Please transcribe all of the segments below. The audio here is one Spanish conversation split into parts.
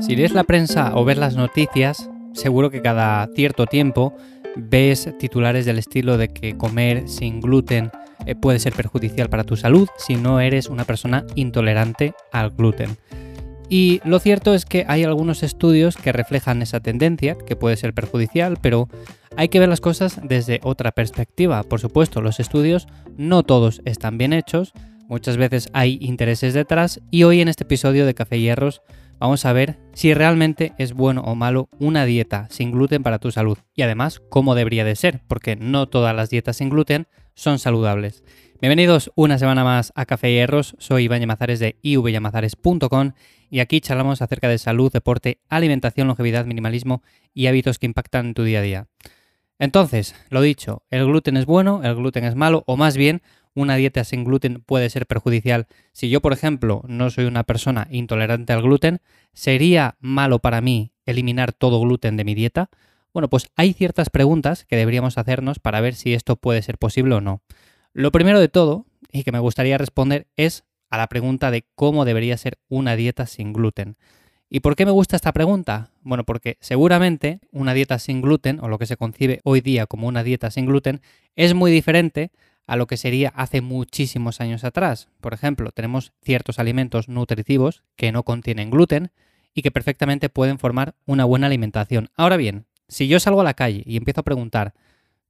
Si lees la prensa o ves las noticias, seguro que cada cierto tiempo ves titulares del estilo de que comer sin gluten eh, puede ser perjudicial para tu salud si no eres una persona intolerante al gluten. Y lo cierto es que hay algunos estudios que reflejan esa tendencia, que puede ser perjudicial, pero hay que ver las cosas desde otra perspectiva. Por supuesto, los estudios no todos están bien hechos, muchas veces hay intereses detrás y hoy en este episodio de Café Hierros vamos a ver si realmente es bueno o malo una dieta sin gluten para tu salud y además cómo debería de ser, porque no todas las dietas sin gluten son saludables. Bienvenidos una semana más a Café Hierros, soy Iván Yamazares de ivyamazares.com y aquí charlamos acerca de salud, deporte, alimentación, longevidad, minimalismo y hábitos que impactan en tu día a día. Entonces, lo dicho, el gluten es bueno, el gluten es malo, o más bien, una dieta sin gluten puede ser perjudicial. Si yo, por ejemplo, no soy una persona intolerante al gluten, ¿sería malo para mí eliminar todo gluten de mi dieta? Bueno, pues hay ciertas preguntas que deberíamos hacernos para ver si esto puede ser posible o no. Lo primero de todo, y que me gustaría responder, es a la pregunta de cómo debería ser una dieta sin gluten. ¿Y por qué me gusta esta pregunta? Bueno, porque seguramente una dieta sin gluten, o lo que se concibe hoy día como una dieta sin gluten, es muy diferente a lo que sería hace muchísimos años atrás. Por ejemplo, tenemos ciertos alimentos nutritivos que no contienen gluten y que perfectamente pueden formar una buena alimentación. Ahora bien, si yo salgo a la calle y empiezo a preguntar,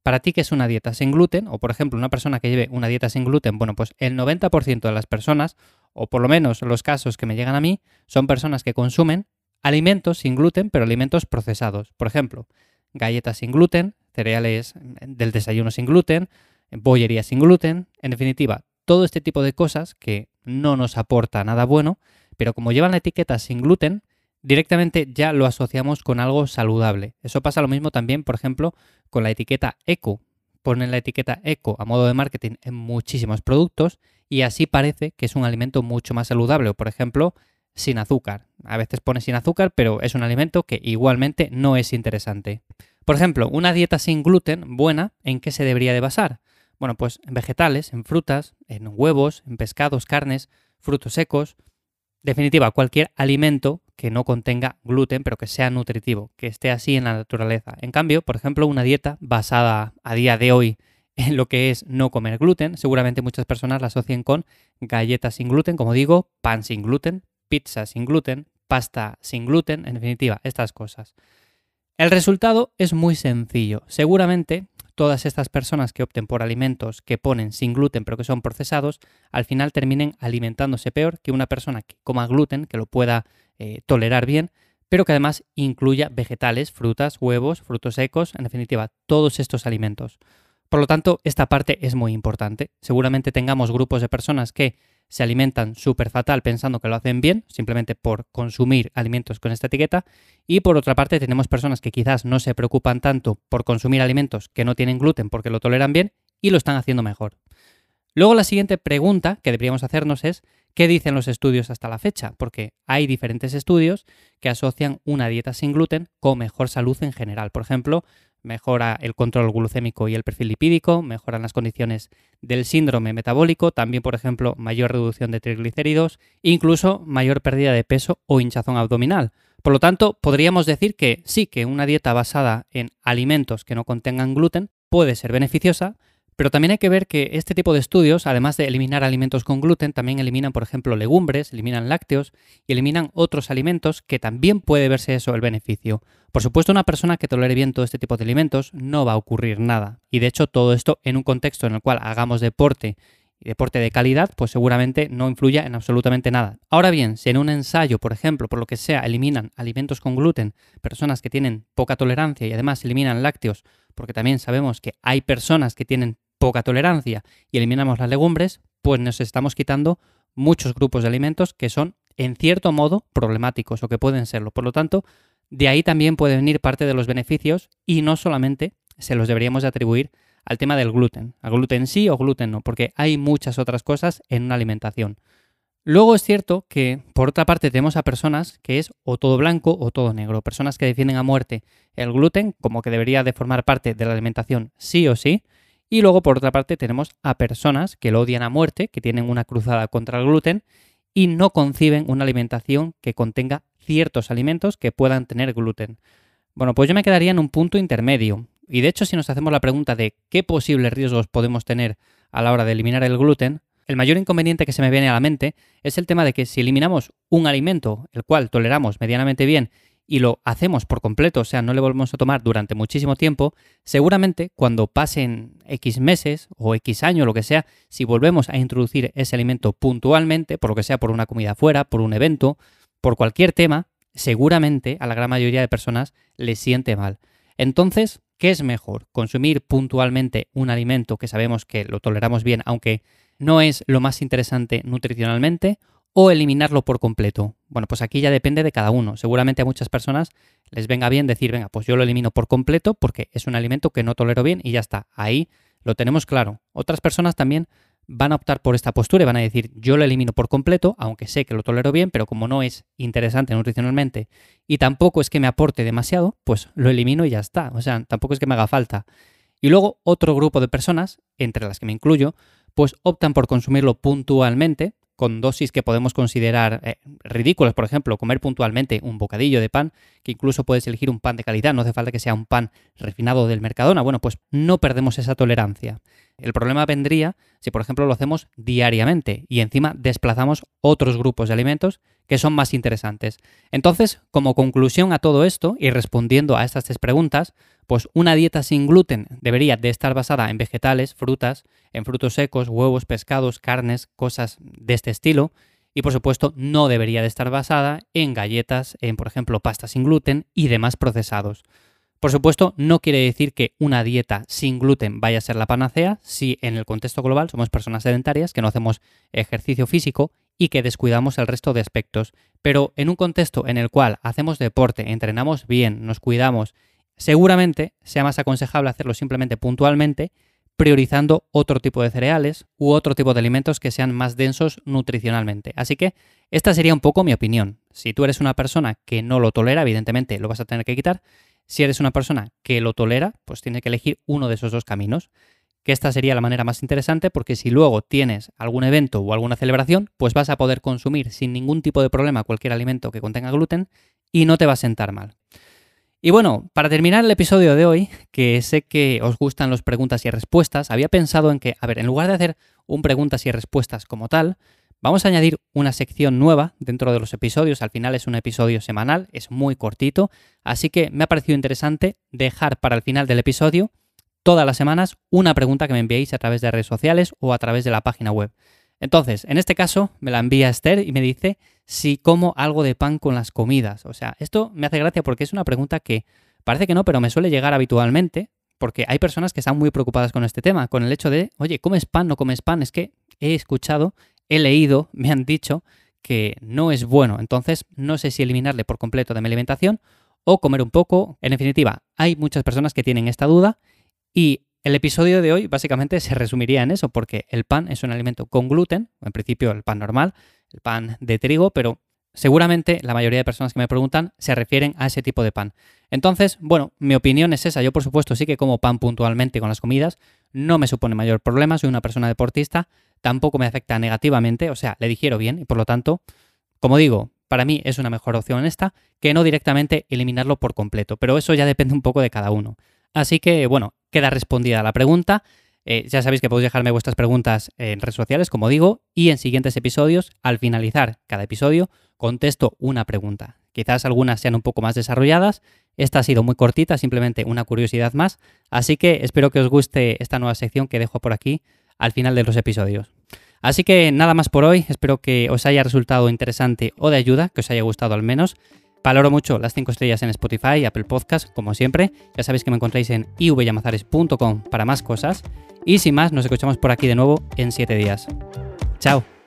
¿para ti qué es una dieta sin gluten? O por ejemplo, una persona que lleve una dieta sin gluten, bueno, pues el 90% de las personas o por lo menos los casos que me llegan a mí, son personas que consumen alimentos sin gluten, pero alimentos procesados. Por ejemplo, galletas sin gluten, cereales del desayuno sin gluten, bollería sin gluten, en definitiva, todo este tipo de cosas que no nos aporta nada bueno, pero como llevan la etiqueta sin gluten, directamente ya lo asociamos con algo saludable. Eso pasa lo mismo también, por ejemplo, con la etiqueta eco. Ponen la etiqueta eco a modo de marketing en muchísimos productos y así parece que es un alimento mucho más saludable. O por ejemplo, sin azúcar. A veces pone sin azúcar, pero es un alimento que igualmente no es interesante. Por ejemplo, una dieta sin gluten buena, ¿en qué se debería de basar? Bueno, pues en vegetales, en frutas, en huevos, en pescados, carnes, frutos secos. Definitiva, cualquier alimento que no contenga gluten, pero que sea nutritivo, que esté así en la naturaleza. En cambio, por ejemplo, una dieta basada a día de hoy en lo que es no comer gluten. Seguramente muchas personas la asocian con galletas sin gluten, como digo, pan sin gluten, pizza sin gluten, pasta sin gluten, en definitiva, estas cosas. El resultado es muy sencillo. Seguramente todas estas personas que opten por alimentos que ponen sin gluten pero que son procesados, al final terminen alimentándose peor que una persona que coma gluten, que lo pueda eh, tolerar bien, pero que además incluya vegetales, frutas, huevos, frutos secos, en definitiva, todos estos alimentos. Por lo tanto, esta parte es muy importante. Seguramente tengamos grupos de personas que se alimentan súper fatal pensando que lo hacen bien, simplemente por consumir alimentos con esta etiqueta. Y por otra parte, tenemos personas que quizás no se preocupan tanto por consumir alimentos que no tienen gluten porque lo toleran bien y lo están haciendo mejor. Luego la siguiente pregunta que deberíamos hacernos es, ¿qué dicen los estudios hasta la fecha? Porque hay diferentes estudios que asocian una dieta sin gluten con mejor salud en general. Por ejemplo, mejora el control glucémico y el perfil lipídico, mejoran las condiciones del síndrome metabólico, también por ejemplo mayor reducción de triglicéridos, incluso mayor pérdida de peso o hinchazón abdominal. Por lo tanto, podríamos decir que sí que una dieta basada en alimentos que no contengan gluten puede ser beneficiosa, pero también hay que ver que este tipo de estudios, además de eliminar alimentos con gluten, también eliminan, por ejemplo, legumbres, eliminan lácteos y eliminan otros alimentos que también puede verse eso el beneficio. Por supuesto, una persona que tolere bien todo este tipo de alimentos no va a ocurrir nada. Y de hecho, todo esto en un contexto en el cual hagamos deporte y deporte de calidad, pues seguramente no influya en absolutamente nada. Ahora bien, si en un ensayo, por ejemplo, por lo que sea, eliminan alimentos con gluten, personas que tienen poca tolerancia y además eliminan lácteos, porque también sabemos que hay personas que tienen poca tolerancia y eliminamos las legumbres, pues nos estamos quitando muchos grupos de alimentos que son en cierto modo problemáticos o que pueden serlo. Por lo tanto, de ahí también pueden venir parte de los beneficios y no solamente se los deberíamos atribuir al tema del gluten, al gluten sí o gluten no, porque hay muchas otras cosas en una alimentación. Luego es cierto que, por otra parte, tenemos a personas que es o todo blanco o todo negro, personas que defienden a muerte el gluten como que debería de formar parte de la alimentación sí o sí, y luego, por otra parte, tenemos a personas que lo odian a muerte, que tienen una cruzada contra el gluten y no conciben una alimentación que contenga ciertos alimentos que puedan tener gluten. Bueno, pues yo me quedaría en un punto intermedio. Y de hecho, si nos hacemos la pregunta de qué posibles riesgos podemos tener a la hora de eliminar el gluten, el mayor inconveniente que se me viene a la mente es el tema de que si eliminamos un alimento el cual toleramos medianamente bien y lo hacemos por completo, o sea, no le volvemos a tomar durante muchísimo tiempo, seguramente cuando pasen X meses o X años, lo que sea, si volvemos a introducir ese alimento puntualmente, por lo que sea, por una comida fuera, por un evento, por cualquier tema, seguramente a la gran mayoría de personas le siente mal. Entonces, ¿qué es mejor? ¿Consumir puntualmente un alimento que sabemos que lo toleramos bien, aunque no es lo más interesante nutricionalmente o eliminarlo por completo. Bueno, pues aquí ya depende de cada uno. Seguramente a muchas personas les venga bien decir, venga, pues yo lo elimino por completo porque es un alimento que no tolero bien y ya está. Ahí lo tenemos claro. Otras personas también van a optar por esta postura y van a decir, yo lo elimino por completo, aunque sé que lo tolero bien, pero como no es interesante nutricionalmente y tampoco es que me aporte demasiado, pues lo elimino y ya está. O sea, tampoco es que me haga falta. Y luego otro grupo de personas, entre las que me incluyo, pues optan por consumirlo puntualmente, con dosis que podemos considerar eh, ridículas, por ejemplo, comer puntualmente un bocadillo de pan, que incluso puedes elegir un pan de calidad, no hace falta que sea un pan refinado del Mercadona, bueno, pues no perdemos esa tolerancia. El problema vendría si, por ejemplo, lo hacemos diariamente y encima desplazamos otros grupos de alimentos que son más interesantes. Entonces, como conclusión a todo esto y respondiendo a estas tres preguntas, pues una dieta sin gluten debería de estar basada en vegetales, frutas, en frutos secos, huevos, pescados, carnes, cosas de este estilo. Y por supuesto no debería de estar basada en galletas, en por ejemplo pasta sin gluten y demás procesados. Por supuesto, no quiere decir que una dieta sin gluten vaya a ser la panacea si en el contexto global somos personas sedentarias que no hacemos ejercicio físico y que descuidamos el resto de aspectos. Pero en un contexto en el cual hacemos deporte, entrenamos bien, nos cuidamos Seguramente sea más aconsejable hacerlo simplemente puntualmente, priorizando otro tipo de cereales u otro tipo de alimentos que sean más densos nutricionalmente. Así que esta sería un poco mi opinión. Si tú eres una persona que no lo tolera, evidentemente lo vas a tener que quitar. Si eres una persona que lo tolera, pues tienes que elegir uno de esos dos caminos. Que esta sería la manera más interesante porque si luego tienes algún evento o alguna celebración, pues vas a poder consumir sin ningún tipo de problema cualquier alimento que contenga gluten y no te va a sentar mal. Y bueno, para terminar el episodio de hoy, que sé que os gustan las preguntas y respuestas, había pensado en que, a ver, en lugar de hacer un preguntas y respuestas como tal, vamos a añadir una sección nueva dentro de los episodios. Al final es un episodio semanal, es muy cortito, así que me ha parecido interesante dejar para el final del episodio todas las semanas una pregunta que me enviéis a través de redes sociales o a través de la página web. Entonces, en este caso, me la envía Esther y me dice si como algo de pan con las comidas. O sea, esto me hace gracia porque es una pregunta que parece que no, pero me suele llegar habitualmente, porque hay personas que están muy preocupadas con este tema, con el hecho de, oye, ¿comes pan? ¿No comes pan? Es que he escuchado, he leído, me han dicho que no es bueno. Entonces, no sé si eliminarle por completo de mi alimentación o comer un poco. En definitiva, hay muchas personas que tienen esta duda y el episodio de hoy básicamente se resumiría en eso, porque el pan es un alimento con gluten, en principio el pan normal, el pan de trigo, pero seguramente la mayoría de personas que me preguntan se refieren a ese tipo de pan. Entonces, bueno, mi opinión es esa. Yo, por supuesto, sí que como pan puntualmente con las comidas, no me supone mayor problema, soy una persona deportista, tampoco me afecta negativamente, o sea, le digiero bien y por lo tanto, como digo, para mí es una mejor opción esta que no directamente eliminarlo por completo, pero eso ya depende un poco de cada uno. Así que, bueno, queda respondida la pregunta. Eh, ya sabéis que podéis dejarme vuestras preguntas en redes sociales, como digo, y en siguientes episodios, al finalizar cada episodio, contesto una pregunta. Quizás algunas sean un poco más desarrolladas. Esta ha sido muy cortita, simplemente una curiosidad más. Así que espero que os guste esta nueva sección que dejo por aquí al final de los episodios. Así que nada más por hoy, espero que os haya resultado interesante o de ayuda, que os haya gustado al menos. Valoro mucho las 5 estrellas en Spotify Apple Podcast, como siempre. Ya sabéis que me encontráis en ivyamazares.com para más cosas. Y sin más, nos escuchamos por aquí de nuevo en 7 días. Chao.